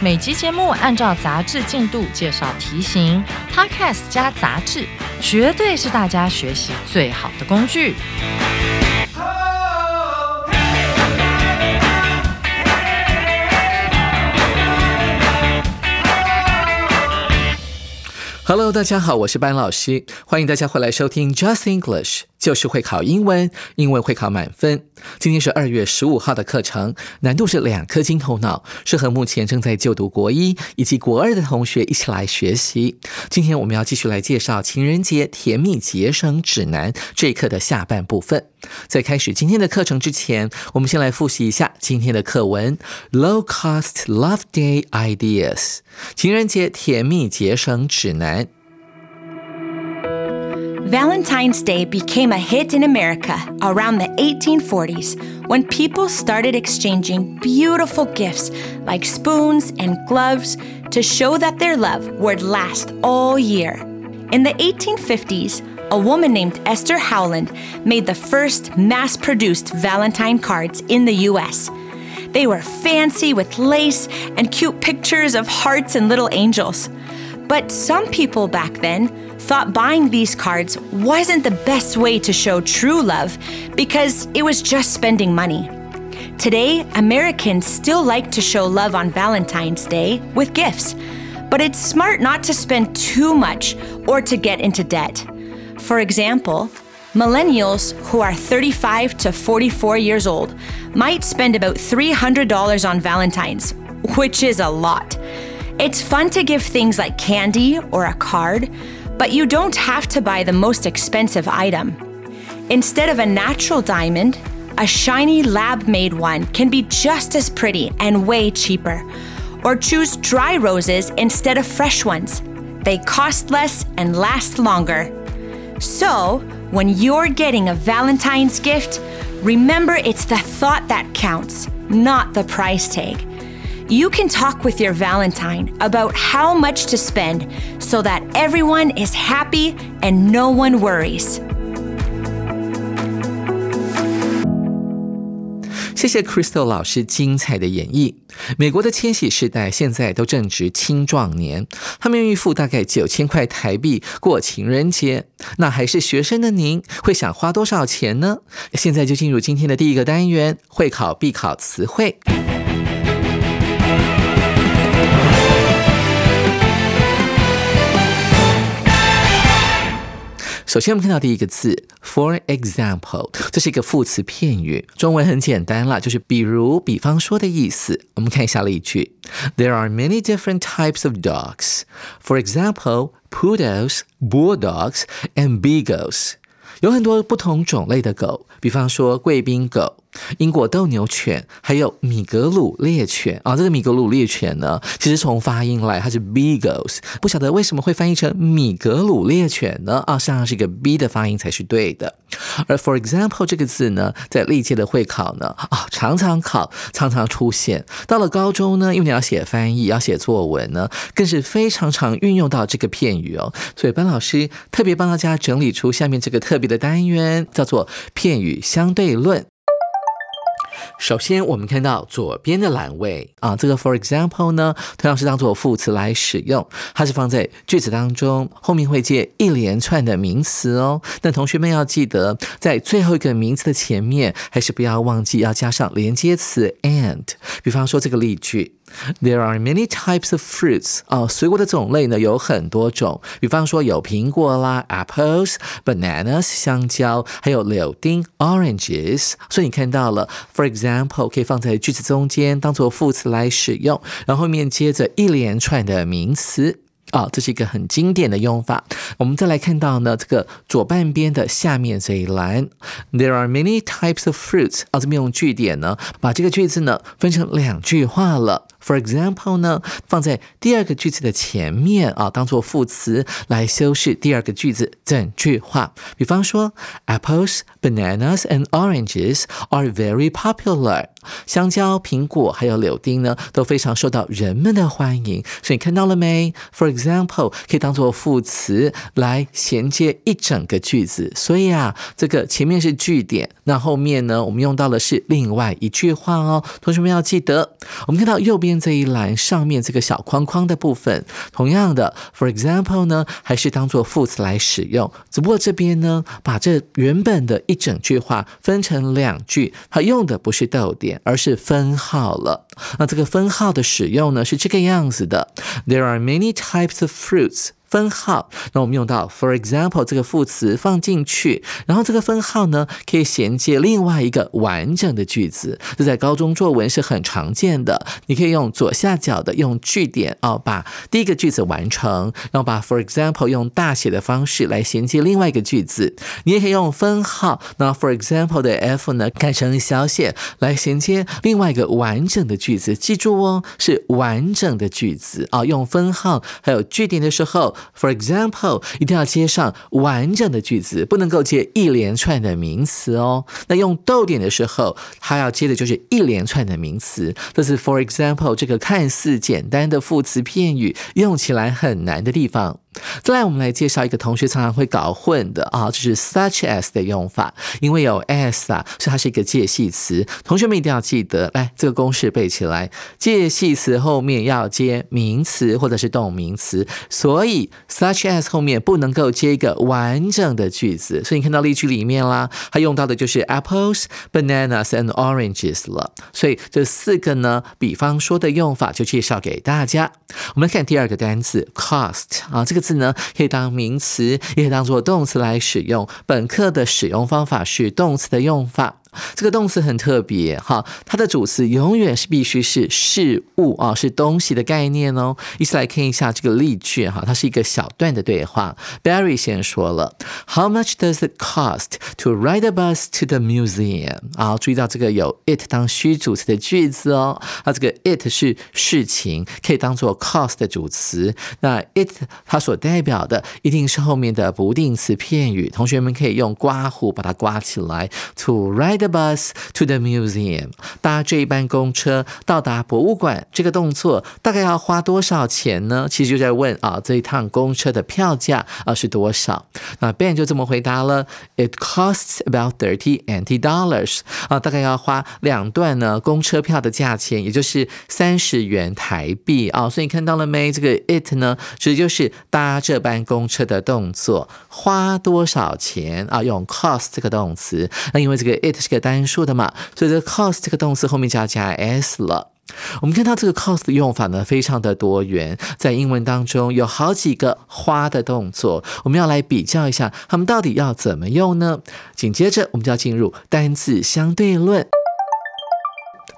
每集节目按照杂志进度介绍题型，Podcast 加杂志，绝对是大家学习最好的工具。Hello，大家好，我是班老师，欢迎大家回来收听 Just English，就是会考英文，英文会考满分。今天是二月十五号的课程，难度是两颗金头脑，适合目前正在就读国一以及国二的同学一起来学习。今天我们要继续来介绍情人节甜蜜节省指南这一课的下半部分。在开始今天的课程之前，我们先来复习一下今天的课文：Low Cost Love Day Ideas，情人节甜蜜节省指南。Valentine's Day became a hit in America around the 1840s when people started exchanging beautiful gifts like spoons and gloves to show that their love would last all year. In the 1850s, a woman named Esther Howland made the first mass produced Valentine cards in the US. They were fancy with lace and cute pictures of hearts and little angels. But some people back then thought buying these cards wasn't the best way to show true love because it was just spending money. Today, Americans still like to show love on Valentine's Day with gifts, but it's smart not to spend too much or to get into debt. For example, millennials who are 35 to 44 years old might spend about $300 on Valentine's, which is a lot. It's fun to give things like candy or a card, but you don't have to buy the most expensive item. Instead of a natural diamond, a shiny lab made one can be just as pretty and way cheaper. Or choose dry roses instead of fresh ones. They cost less and last longer. So, when you're getting a Valentine's gift, remember it's the thought that counts, not the price tag. You can talk with your Valentine about how much to spend so that everyone is happy and no one worries. 谢谢 Crystal 老师精彩的演绎。美国的千禧世代现在都正值青壮年，他们愿意付大概九千块台币过情人节。那还是学生的您，会想花多少钱呢？现在就进入今天的第一个单元——会考必考词汇。 首先，我们看到第一个字，for example，这是一个副词片语，中文很简单了，就是比如、比方说的意思。我们看一下例句：There are many different types of dogs. For example, poodles, bulldogs, and beagles. 有很多不同种类的狗，比方说贵宾狗、英国斗牛犬，还有米格鲁猎犬啊。这个米格鲁猎犬呢，其实从发音来它是 beagles，不晓得为什么会翻译成米格鲁猎犬呢？啊，实际上是一个 b 的发音才是对的。而 for example 这个字呢，在历届的会考呢，啊，常常考，常常出现。到了高中呢，因为你要写翻译，要写作文呢，更是非常常运用到这个片语哦。所以班老师特别帮大家整理出下面这个特别的单元，叫做片语相对论。首先，我们看到左边的栏位啊，这个 for example 呢，同样是当做副词来使用，它是放在句子当中，后面会接一连串的名词哦。但同学们要记得，在最后一个名词的前面，还是不要忘记要加上连接词 and。比方说这个例句。There are many types of fruits 哦，水果的种类呢有很多种，比方说有苹果啦，apples、bananas 香蕉，还有柳丁 oranges。所以你看到了，for example 可以放在句子中间当做副词来使用，然后后面接着一连串的名词。啊、这是一个很经典的用法。我们再来看到呢，这个左半边的下面这一栏，There are many types of fruits。啊，这边用句点呢，把这个句子呢分成两句话了。For example 呢，放在第二个句子的前面啊，当做副词来修饰第二个句子整句话。比方说，Apples, bananas and oranges are very popular。香蕉、苹果还有柳丁呢，都非常受到人们的欢迎。所以你看到了没？For example 可以当做副词来衔接一整个句子。所以啊，这个前面是句点，那后面呢，我们用到的是另外一句话哦。同学们要记得，我们看到右边这一栏上面这个小框框的部分，同样的，For example 呢，还是当做副词来使用。只不过这边呢，把这原本的一整句话分成两句，它用的不是逗点。而是分号了。那这个分号的使用呢，是这个样子的：There are many types of fruits. 分号，那我们用到 for example 这个副词放进去，然后这个分号呢可以衔接另外一个完整的句子，这在高中作文是很常见的。你可以用左下角的用句点哦，把第一个句子完成，然后把 for example 用大写的方式来衔接另外一个句子。你也可以用分号，那 for example 的 f 呢改成小写来衔接另外一个完整的句子。记住哦，是完整的句子啊，用分号还有句点的时候。For example，一定要接上完整的句子，不能够接一连串的名词哦。那用逗点的时候，它要接的就是一连串的名词。这是 For example 这个看似简单的副词片语，用起来很难的地方。再来，我们来介绍一个同学常常会搞混的啊，就是 such as 的用法。因为有 as 啊，所以它是一个介系词。同学们一定要记得，来这个公式背起来。介系词后面要接名词或者是动名词，所以 such as 后面不能够接一个完整的句子。所以你看到例句里面啦，它用到的就是 apples, bananas and oranges 了。所以这四个呢，比方说的用法就介绍给大家。我们来看第二个单词 cost 啊，这个。字呢，可以当名词，也可以当做动词来使用。本课的使用方法是动词的用法。这个动词很特别哈，它的主词永远是必须是事物啊，是东西的概念哦。一起来看一下这个例句哈，它是一个小段的对话。Barry 先说了，How much does it cost to ride a bus to the museum？啊，注意到这个有 it 当虚主词的句子哦。啊，这个 it 是事情，可以当做 cost 的主词。那 it 它所代表的一定是后面的不定词片语。同学们可以用刮胡把它刮起来，to ride。The bus to the museum，搭这一班公车到达博物馆，这个动作大概要花多少钱呢？其实就在问啊，这一趟公车的票价啊是多少？那 Ben 就这么回答了：It costs about thirty NT dollars，啊，大概要花两段呢公车票的价钱，也就是三十元台币啊。所以你看到了没？这个 it 呢，指的就是搭这班公车的动作，花多少钱啊？用 cost 这个动词，那因为这个 it 是。单数的嘛，所以这 cost 这个动词后面就要加 s 了。我们看到这个 cost 的用法呢，非常的多元，在英文当中有好几个花的动作，我们要来比较一下，它们到底要怎么用呢？紧接着我们就要进入单字相对论。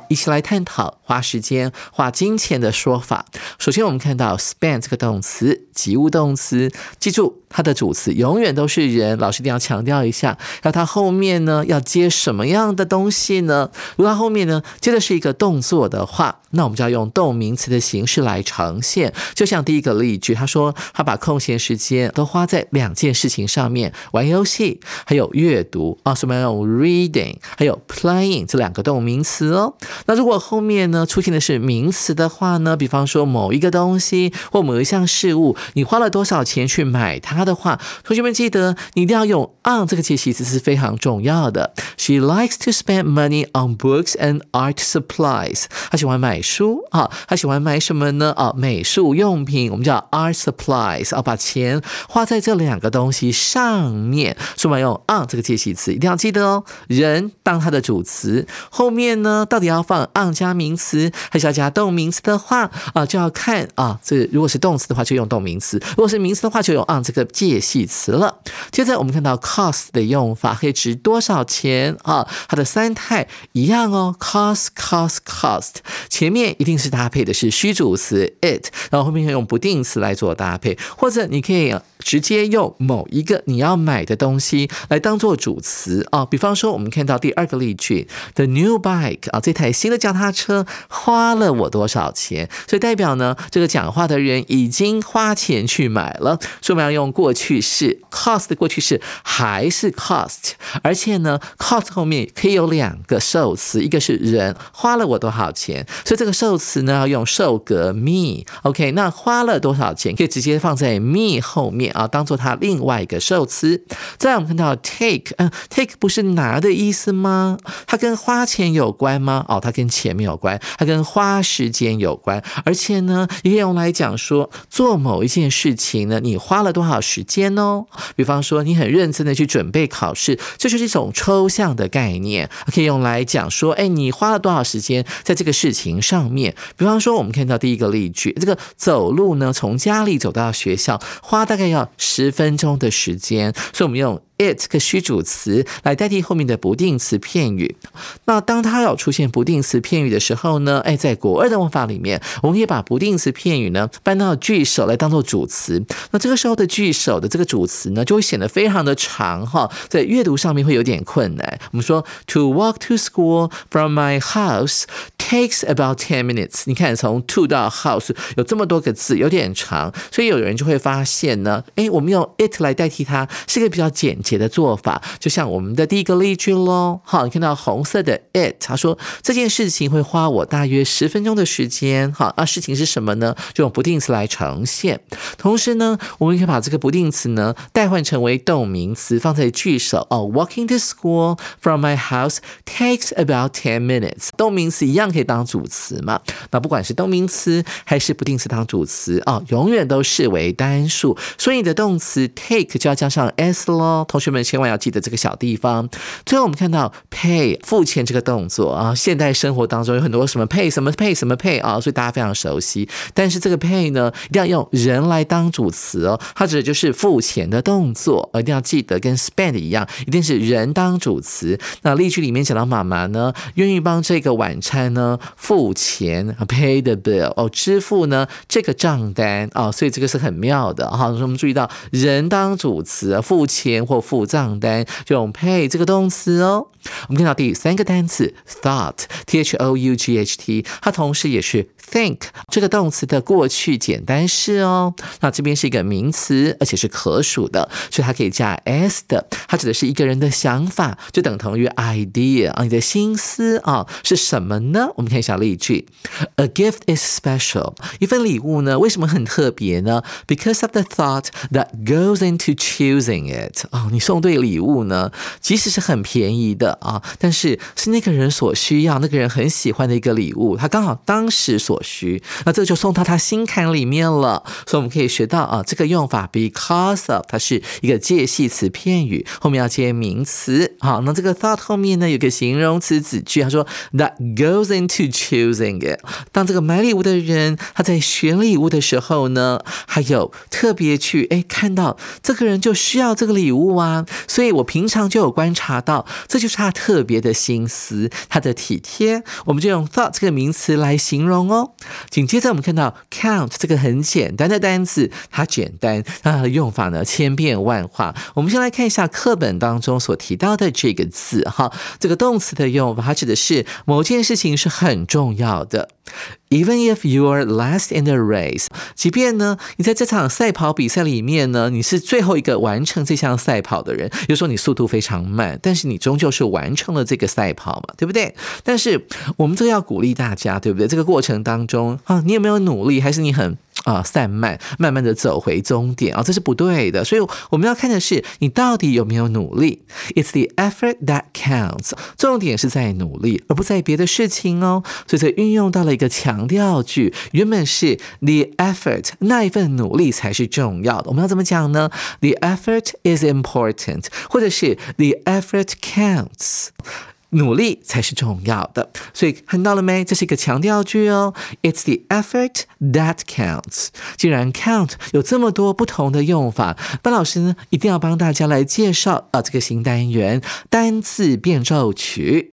一起来探讨花时间、花金钱的说法。首先，我们看到 spend 这个动词，及物动词，记住它的主词永远都是人。老师一定要强调一下，那它后面呢要接什么样的东西呢？如果它后面呢接的是一个动作的话，那我们就要用动名词的形式来呈现。就像第一个例句，他说他把空闲时间都花在两件事情上面：玩游戏还有阅读啊。什么用 reading 还有 playing 这两个动名词哦。那如果后面呢出现的是名词的话呢？比方说某一个东西或某一项事物，你花了多少钱去买它的话，同学们记得你一定要用 on 这个介系词是非常重要的。She likes to spend money on books and art supplies。她喜欢买书啊，她喜欢买什么呢？啊，美术用品，我们叫 art supplies。啊，把钱花在这两个东西上面，所以我们用 on 这个介系词一定要记得哦。人当它的主词，后面呢到底要放。on 加名词还是要加动名词的话啊，就要看啊，这如果是动词的话就用动名词，如果是名词的话就用 on 这个介系词了。接着我们看到 cost 的用法可以值多少钱啊？它的三态一样哦，cost cost cost，前面一定是搭配的是虚主词 it，然后后面用不定词来做搭配，或者你可以直接用某一个你要买的东西来当做主词啊。比方说我们看到第二个例句，the new bike 啊，这台。新的脚踏车花了我多少钱？所以代表呢，这个讲话的人已经花钱去买了。所以我们要用过去式，cost 的过去式还是 cost，而且呢，cost 后面可以有两个受词，一个是人花了我多少钱，所以这个受词呢要用受格 me。OK，那花了多少钱可以直接放在 me 后面啊，当做它另外一个受词。再我们看到 take，嗯，take 不是拿的意思吗？它跟花钱有关吗？哦，它跟钱没有关，它跟花时间有关，而且呢，也可以用来讲说做某一件事情呢，你花了多少时间哦？比方说，你很认真的去准备考试，这就是一种抽象的概念，可以用来讲说，哎，你花了多少时间在这个事情上面？比方说，我们看到第一个例句，这个走路呢，从家里走到学校，花大概要十分钟的时间，所以我们用。It 个虚主词来代替后面的不定词片语。那当它要出现不定词片语的时候呢？哎，在国二的文法里面，我们可以把不定词片语呢搬到句首来当做主词。那这个时候的句首的这个主词呢，就会显得非常的长哈，在阅读上面会有点困难。我们说，To walk to school from my house takes about ten minutes。你看，从 to 到 house 有这么多个字，有点长，所以有人就会发现呢，哎，我们用 it 来代替它，是一个比较简。解的做法，就像我们的第一个例句喽。好，你看到红色的 it，他说这件事情会花我大约十分钟的时间。好，那事情是什么呢？就用不定词来呈现。同时呢，我们可以把这个不定词呢代换成为动名词，放在句首。哦，Walking to school from my house takes about ten minutes。动名词一样可以当主词嘛？那不管是动名词还是不定词当主词哦，永远都视为单数。所以你的动词 take 就要加上 s 喽。同学们千万要记得这个小地方。最后我们看到 pay 付钱这个动作啊，现代生活当中有很多什么 pay 什么 pay 什么 pay 啊，所以大家非常熟悉。但是这个 pay 呢，一定要用人来当主词哦，它指的就是付钱的动作，一定要记得跟 spend 一样，一定是人当主词。那例句里面讲到妈妈呢，愿意帮这个晚餐呢付钱，pay the bill 哦，支付呢这个账单啊，所以这个是很妙的哈。我们注意到人当主词，付钱或付账单就用 pay 这个动词哦。我们看到第三个单词 thought，t h o u g h t，它同时也是 think 这个动词的过去简单式哦。那这边是一个名词，而且是可数的，所以它可以加 s 的。它指的是一个人的想法，就等同于 idea 啊，你的心思啊是什么呢？我们看一下例句：A gift is special，一份礼物呢为什么很特别呢？Because of the thought that goes into choosing it 啊。你送对礼物呢，即使是很便宜的啊，但是是那个人所需要、那个人很喜欢的一个礼物，他刚好当时所所需，那这就送到他心坎里面了。所以我们可以学到啊，这个用法 because of 它是一个介系词片语，后面要接名词。好，那这个 thought 后面呢有个形容词子句，他说 that goes into choosing it。当这个买礼物的人他在选礼物的时候呢，还有特别去哎看到这个人就需要这个礼物啊。所以，我平常就有观察到，这就是他特别的心思，他的体贴，我们就用 thought 这个名词来形容哦。紧接着，我们看到 count 这个很简单的单词，它简单，它的用法呢千变万化。我们先来看一下课本当中所提到的这个字，哈，这个动词的用法，它指的是某件事情是很重要的。Even if you are last in the race，即便呢，你在这场赛跑比赛里面呢，你是最后一个完成这项赛跑的人，就说你速度非常慢，但是你终究是完成了这个赛跑嘛，对不对？但是我们这要鼓励大家，对不对？这个过程当中啊，你有没有努力，还是你很？啊，散漫，慢慢的走回终点啊，这是不对的。所以我们要看的是你到底有没有努力。It's the effort that counts，重点是在努力，而不在别的事情哦。所以这运用到了一个强调句，原本是 the effort，那一份努力才是重要的。我们要怎么讲呢？The effort is important，或者是 the effort counts。努力才是重要的，所以看到了没？这是一个强调句哦。It's the effort that counts。既然 count 有这么多不同的用法，班老师呢一定要帮大家来介绍啊这个新单元单字变奏曲。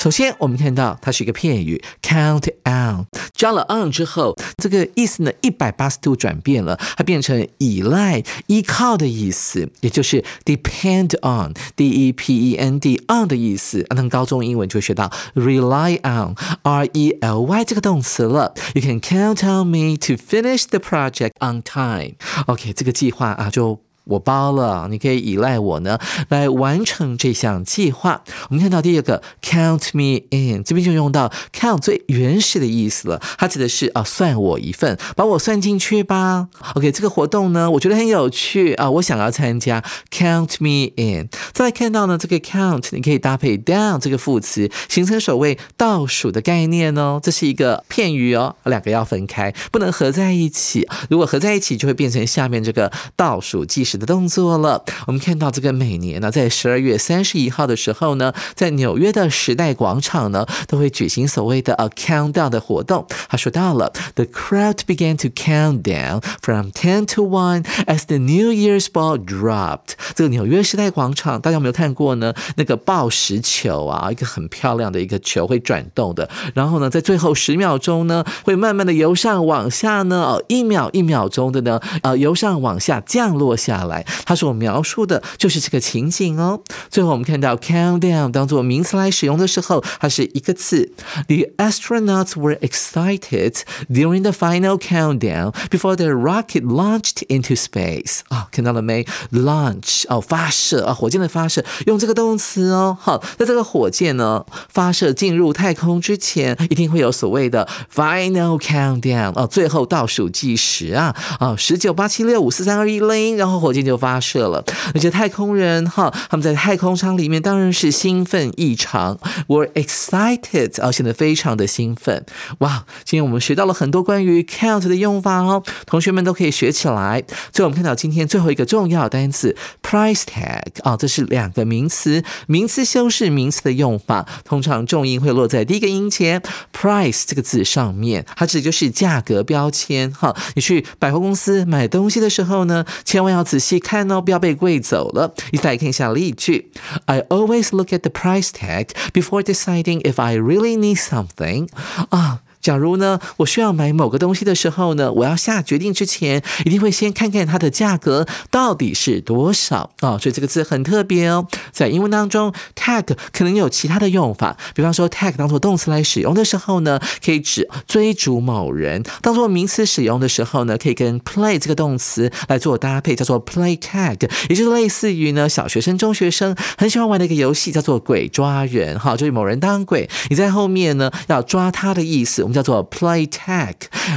首先，我们看到它是一个片语，count on，加了 on 之后，这个意思呢一百八十度转变了，它变成依赖、依靠的意思，也就是 depend on，d e p e n d on 的意思。那高中英文就学到 rely on，r e l y 这个动词了。You can count on me to finish the project on time。OK，这个计划啊就。我包了，你可以依赖我呢来完成这项计划。我们看到第二个 count me in，这边就用到 count 最原始的意思了，它指的是啊算我一份，把我算进去吧。OK，这个活动呢，我觉得很有趣啊，我想要参加，count me in。再看到呢，这个 count 你可以搭配 down 这个副词，形成所谓倒数的概念哦。这是一个片语哦，两个要分开，不能合在一起。如果合在一起，就会变成下面这个倒数计时。的动作了。我们看到这个每年呢，在十二月三十一号的时候呢，在纽约的时代广场呢，都会举行所谓的 a countdown 的活动。他说到了，The crowd began to count down from ten to one as the New Year's ball dropped。这个纽约时代广场，大家有没有看过呢？那个报时球啊，一个很漂亮的一个球会转动的。然后呢，在最后十秒钟呢，会慢慢的由上往下呢，哦，一秒一秒钟的呢，呃，由上往下降落下来。来，他所描述的就是这个情景哦。最后我们看到 countdown 当做名词来使用的时候，它是一个词。The astronauts were excited during the final countdown before the rocket launched into space。啊，看到了没？Launch 哦，发射啊，火箭的发射，用这个动词哦。好，在这个火箭呢发射进入太空之前，一定会有所谓的 final countdown 哦，最后倒数计时啊啊，十九八七六五四三二一零，然后火火箭。就发射了，而且太空人哈，他们在太空舱里面当然是兴奋异常，were excited 啊，显得非常的兴奋。哇，今天我们学到了很多关于 count 的用法哦，同学们都可以学起来。最后我们看到今天最后一个重要单词 price tag 啊，这是两个名词，名词修饰名词的用法，通常重音会落在第一个音前，price 这个字上面，它指的就是价格标签哈。你去百货公司买东西的时候呢，千万要仔细。细看哦，不要被贵走了。一起来看一下例句：I always look at the price tag before deciding if I really need something. 啊。 假如呢，我需要买某个东西的时候呢，我要下决定之前，一定会先看看它的价格到底是多少啊。所以这个字很特别哦，在英文当中，tag 可能有其他的用法，比方说 tag 当做动词来使用的时候呢，可以指追逐某人；当做名词使用的时候呢，可以跟 play 这个动词来做搭配，叫做 play tag，也就是类似于呢小学生、中学生很喜欢玩的一个游戏，叫做鬼抓人。哈，就是某人当鬼，你在后面呢要抓他的意思。叫做 play tag，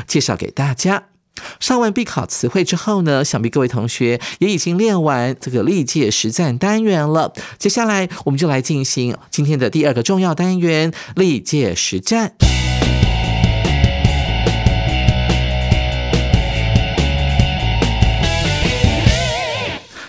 介绍给大家。上完必考词汇之后呢，想必各位同学也已经练完这个历届实战单元了。接下来我们就来进行今天的第二个重要单元——历届实战。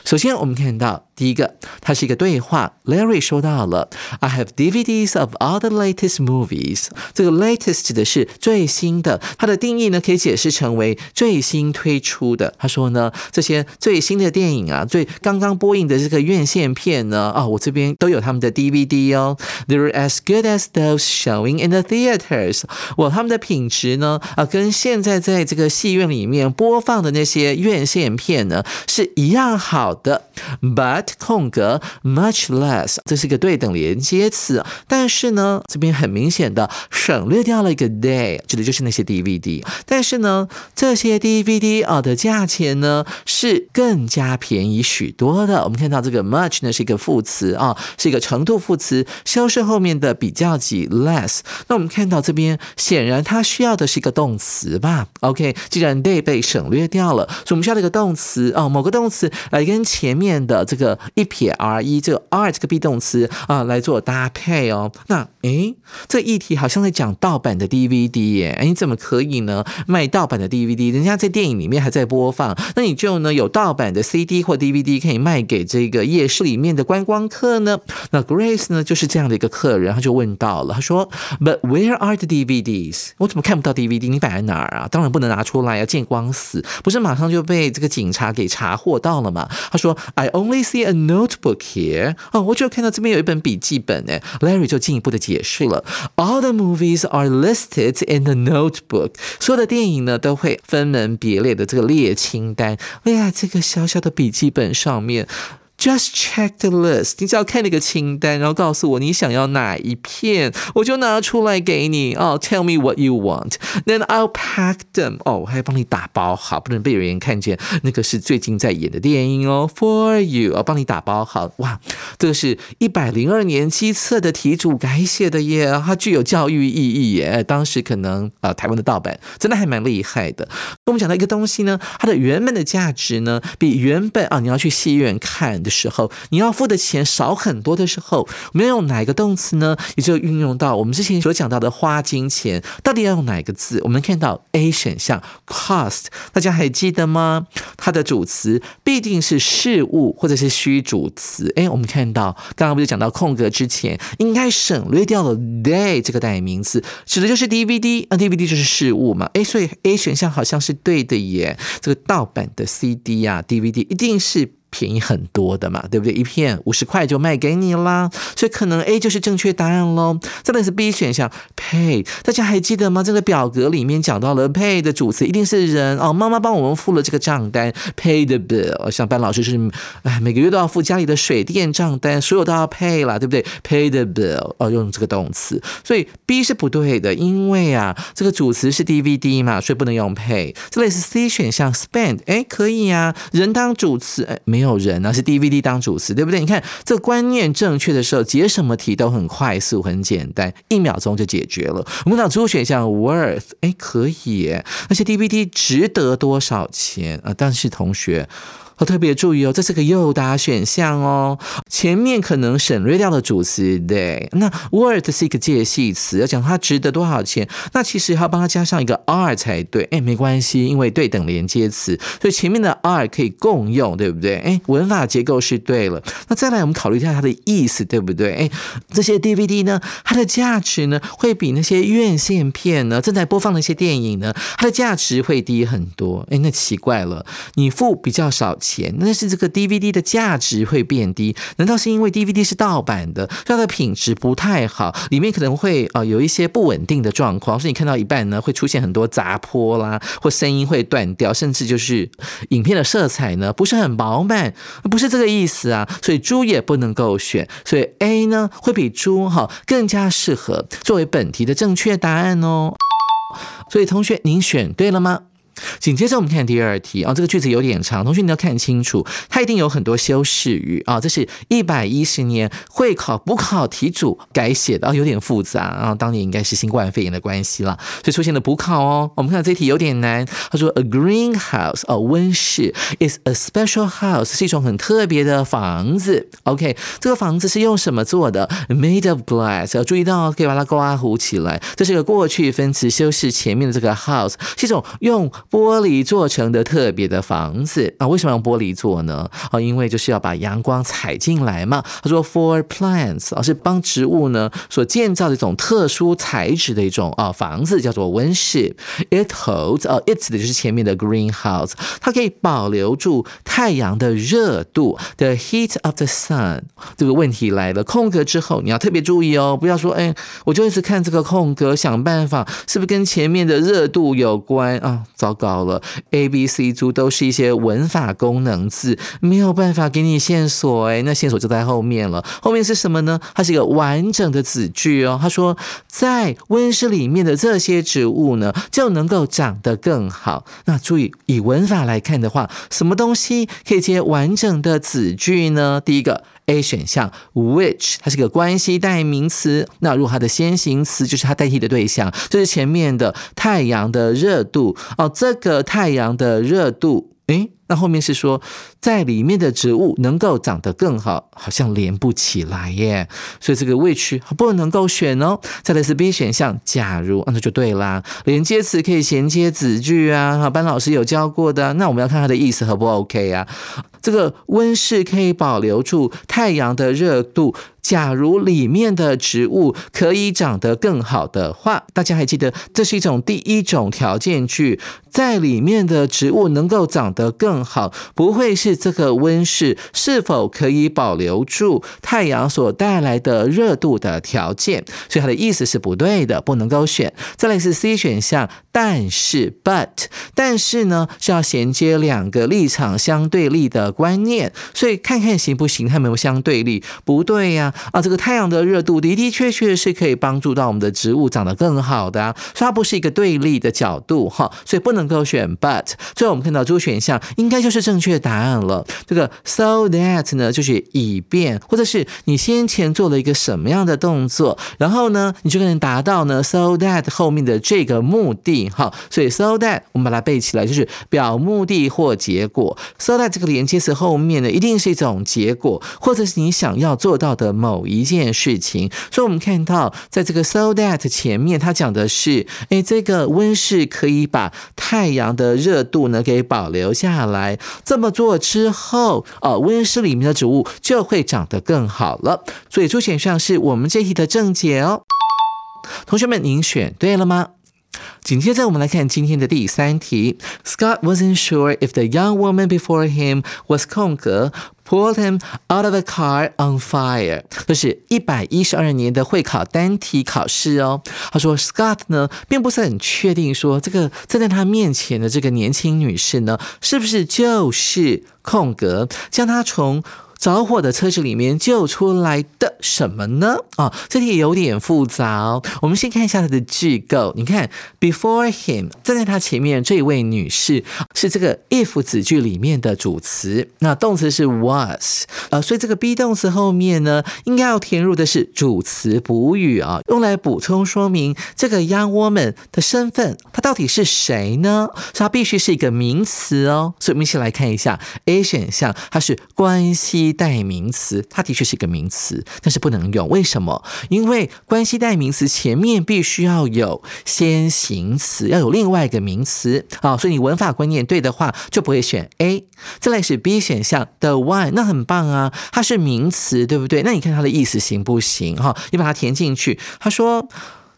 首先，我们看到。第一个，它是一个对话。Larry 说到了，I have DVDs of all the latest movies。这个 latest 指的是最新的，它的定义呢可以解释成为最新推出的。他说呢，这些最新的电影啊，最刚刚播映的这个院线片呢，啊，我这边都有他们的 DVD 哦。They're as good as those showing in the theaters。我他们的品质呢，啊，跟现在在这个戏院里面播放的那些院线片呢是一样好的。But 空格 much less，这是一个对等连接词，但是呢，这边很明显的省略掉了一个 day，指的就是那些 DVD。但是呢，这些 DVD 啊的价钱呢是更加便宜许多的。我们看到这个 much 呢是一个副词啊，是一个程度副词，修饰后面的比较级 less。那我们看到这边显然它需要的是一个动词吧？OK，既然 day 被省略掉了，所以我们需要一个动词啊，某个动词来跟前面的这个。一撇 r 一这个 r 这个 be 动词啊来做搭配哦。那诶，这议题好像在讲盗版的 DVD 耶。诶，你怎么可以呢？卖盗版的 DVD，人家在电影里面还在播放，那你就呢有盗版的 CD 或 DVD 可以卖给这个夜市里面的观光客呢？那 Grace 呢就是这样的一个客人，他就问到了，他说：“But where are the DVDs？我怎么看不到 DVD？你摆在哪儿啊？当然不能拿出来啊，见光死！不是马上就被这个警察给查获到了嘛？”他说：“I only see a notebook here。”哦，我就看到这边有一本笔记本呢。Larry 就进一步的解释了：“All the movies are listed in the notebook。”所有的电影呢都会分门别类的这个列清单，列在这个小小的笔记本上面。Just check the list，你只要看那个清单，然后告诉我你想要哪一片，我就拿出来给你。哦，Tell me what you want，then I'll pack them。哦，我还要帮你打包好，不能被别人看见。那个是最近在演的电影哦，For you，我帮你打包好。哇，这个是一百零二年机测的题主改写的耶，它具有教育意义耶。当时可能啊，台湾的盗版真的还蛮厉害的。跟我们讲到一个东西呢，它的原本的价值呢，比原本啊，你要去戏院看。的时候，你要付的钱少很多的时候，我们要用哪一个动词呢？也就运用到我们之前所讲到的花金钱，到底要用哪一个字？我们看到 A 选项 cost，大家还记得吗？它的主词必定是事物或者是虚主词。哎，我们看到刚刚不是讲到空格之前应该省略掉了 day 这个代名词，指的就是 DVD 啊，DVD 就是事物嘛。哎，所以 A 选项好像是对的耶。这个盗版的 CD 啊，DVD 一定是。便宜很多的嘛，对不对？一片五十块就卖给你啦，所以可能 A 就是正确答案喽。再来是 B 选项，pay，大家还记得吗？这个表格里面讲到了 pay 的主词一定是人哦，妈妈帮我们付了这个账单，pay the bill。像班老师是，哎，每个月都要付家里的水电账单，所有都要 pay 了，对不对？pay the bill，哦，用这个动词，所以 B 是不对的，因为啊，这个主词是 DVD 嘛，所以不能用 pay。这类是 C 选项，spend，哎，可以呀，人当主词，哎，没有。有人呢是 DVD 当主词，对不对？你看这观念正确的时候，解什么题都很快速、很简单，一秒钟就解决了。我们找主选项 worth，哎，可以，那些 DVD 值得多少钱啊？但是同学。要特别注意哦，这是个诱答选项哦。前面可能省略掉了主词，对。那 worth 是一个介系词，要讲它值得多少钱，那其实要帮它加上一个 r 才对。哎，没关系，因为对等连接词，所以前面的 r 可以共用，对不对？哎，文法结构是对了。那再来，我们考虑一下它的意思，对不对？哎，这些 DVD 呢，它的价值呢，会比那些院线片呢，正在播放的一些电影呢，它的价值会低很多。哎，那奇怪了，你付比较少。钱，那是这个 DVD 的价值会变低？难道是因为 DVD 是盗版的，它的品质不太好，里面可能会呃有一些不稳定的状况，所以你看到一半呢会出现很多杂波啦，或声音会断掉，甚至就是影片的色彩呢不是很饱满，不是这个意思啊。所以猪也不能够选，所以 A 呢会比猪哈更加适合作为本题的正确答案哦。所以同学，您选对了吗？紧接着我们看第二题啊，这个句子有点长，同学你要看清楚，它一定有很多修饰语啊。这是一百一十年会考补考题组改写的啊，有点复杂啊。当年应该是新冠肺炎的关系了，所以出现了补考哦。我们看这题有点难，他说 A greenhouse 哦，温室 is a special house 是一种很特别的房子。OK，这个房子是用什么做的？Made of glass。要注意到可以把它刮糊起来，这是个过去分词修饰前面的这个 house 是一种用。玻璃做成的特别的房子啊，为什么用玻璃做呢？啊，因为就是要把阳光采进来嘛。他说，for plants 啊，是帮植物呢所建造的一种特殊材质的一种啊房子，叫做温室。It holds 啊，it 的就是前面的 greenhouse，它可以保留住太阳的热度，the heat of the sun。这个问题来了，空格之后你要特别注意哦，不要说哎，我就一直看这个空格，想办法是不是跟前面的热度有关啊？糟糕了，A、B、C 组都是一些文法功能字，没有办法给你线索哎，那线索就在后面了。后面是什么呢？它是一个完整的子句哦。他说，在温室里面的这些植物呢，就能够长得更好。那注意，以文法来看的话，什么东西可以接完整的子句呢？第一个。A 选项，which 它是个关系代名词，那如果它的先行词就是它代替的对象，就是前面的太阳的热度哦，这个太阳的热度，诶，那后面是说在里面的植物能够长得更好，好像连不起来耶，所以这个 which 不能够选哦。再来是 B 选项，假如那就对啦，连接词可以衔接子句啊，哈，班老师有教过的，那我们要看它的意思合不 OK 啊？这个温室可以保留住太阳的热度。假如里面的植物可以长得更好的话，大家还记得这是一种第一种条件句，在里面的植物能够长得更好，不会是这个温室是否可以保留住太阳所带来的热度的条件，所以它的意思是不对的，不能够选。再来是 C 选项，但是 But，但是呢是要衔接两个立场相对立的观念，所以看看行不行？它没有相对立，不对呀。啊，这个太阳的热度的的确确是可以帮助到我们的植物长得更好的啊，所以它不是一个对立的角度哈，所以不能够选 but。最后我们看到这个选项应该就是正确答案了。这个 so that 呢，就是以便，或者是你先前做了一个什么样的动作，然后呢，你就可能达到呢 so that 后面的这个目的哈。所以 so that 我们把它背起来，就是表目的或结果。so that 这个连接词后面呢，一定是一种结果，或者是你想要做到的。某一件事情，所以我们看到，在这个 so that 前面，它讲的是，哎，这个温室可以把太阳的热度呢给保留下来。这么做之后，呃，温室里面的植物就会长得更好了。所以，出选项是我们这题的正解哦。同学们，您选对了吗？紧接着，我们来看今天的第三题。Scott wasn't sure if the young woman before him was 空格。Pulled him out of the car on fire，这是一百一十二年的会考单题考试哦。他说，Scott 呢，并不是很确定说，这个站在他面前的这个年轻女士呢，是不是就是空格将他从。着火的车子里面救出来的什么呢？啊，这题有点复杂哦。我们先看一下它的句构。你看，before him 站在他前面这一位女士是这个 if 子句里面的主词，那动词是 was，呃，所以这个 be 动词后面呢，应该要填入的是主词补语啊，用来补充说明这个 young woman 的身份，她到底是谁呢？所以它必须是一个名词哦。所以我们一起来看一下 A 选项，它是关系。代名词，它的确是一个名词，但是不能用。为什么？因为关系代名词前面必须要有先行词，要有另外一个名词啊。所以你文法观念对的话，就不会选 A。再来是 B 选项，the one，那很棒啊，它是名词，对不对？那你看它的意思行不行？哈，你把它填进去。他说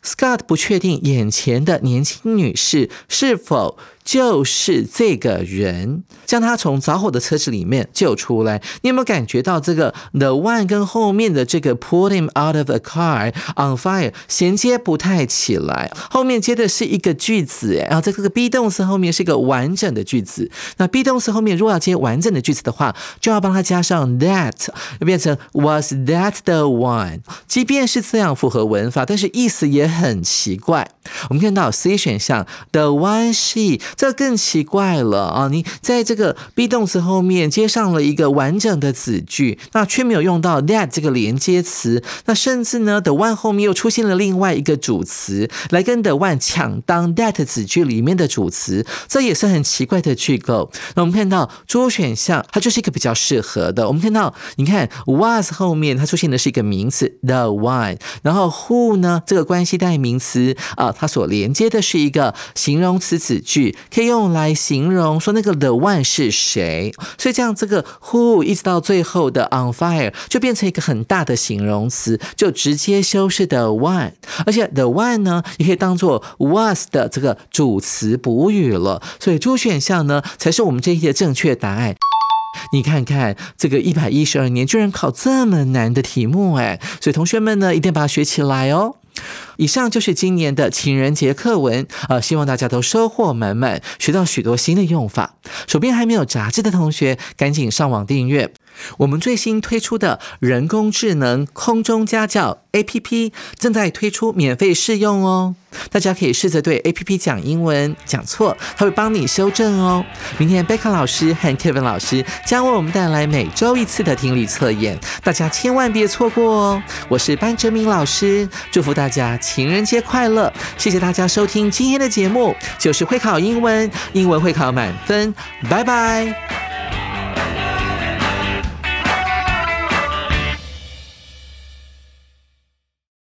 ，Scott 不确定眼前的年轻女士是否。就是这个人将他从着火的车子里面救出来。你有没有感觉到这个 the one 跟后面的这个 pull him out of a car on fire 衔接不太起来？后面接的是一个句子，然后在这个 be 动词后面是一个完整的句子。那 be 动词后面如果要接完整的句子的话，就要帮他加上 that，就变成 was that the one。即便是这样符合文法，但是意思也很奇怪。我们看到 C 选项 the one she。这更奇怪了啊！你在这个 be 动词后面接上了一个完整的子句，那却没有用到 that 这个连接词，那甚至呢，the one 后面又出现了另外一个主词来跟 the one 抢当 that 子句里面的主词，这也是很奇怪的句构。那我们看到主选项，它就是一个比较适合的。我们看到，你看 was 后面它出现的是一个名词 the one，然后 who 呢这个关系代名词啊，它所连接的是一个形容词子句。可以用来形容说那个 the one 是谁，所以这样这个 who 一直到最后的 on fire 就变成一个很大的形容词，就直接修饰 the one，而且 the one 呢也可以当做 was 的这个主词补语了，所以 D 选项呢才是我们这一题的正确答案。你看看这个一百一十二年居然考这么难的题目哎，所以同学们呢一定把它学起来哦。以上就是今年的情人节课文，呃，希望大家都收获满满，学到许多新的用法。手边还没有杂志的同学，赶紧上网订阅。我们最新推出的人工智能空中家教 APP 正在推出免费试用哦，大家可以试着对 APP 讲英文，讲错它会帮你修正哦。明天贝卡老师和 Kevin 老师将为我们带来每周一次的听力测验，大家千万别错过哦。我是班哲明老师，祝福大家情人节快乐！谢谢大家收听今天的节目，就是会考英文，英文会考满分，拜拜。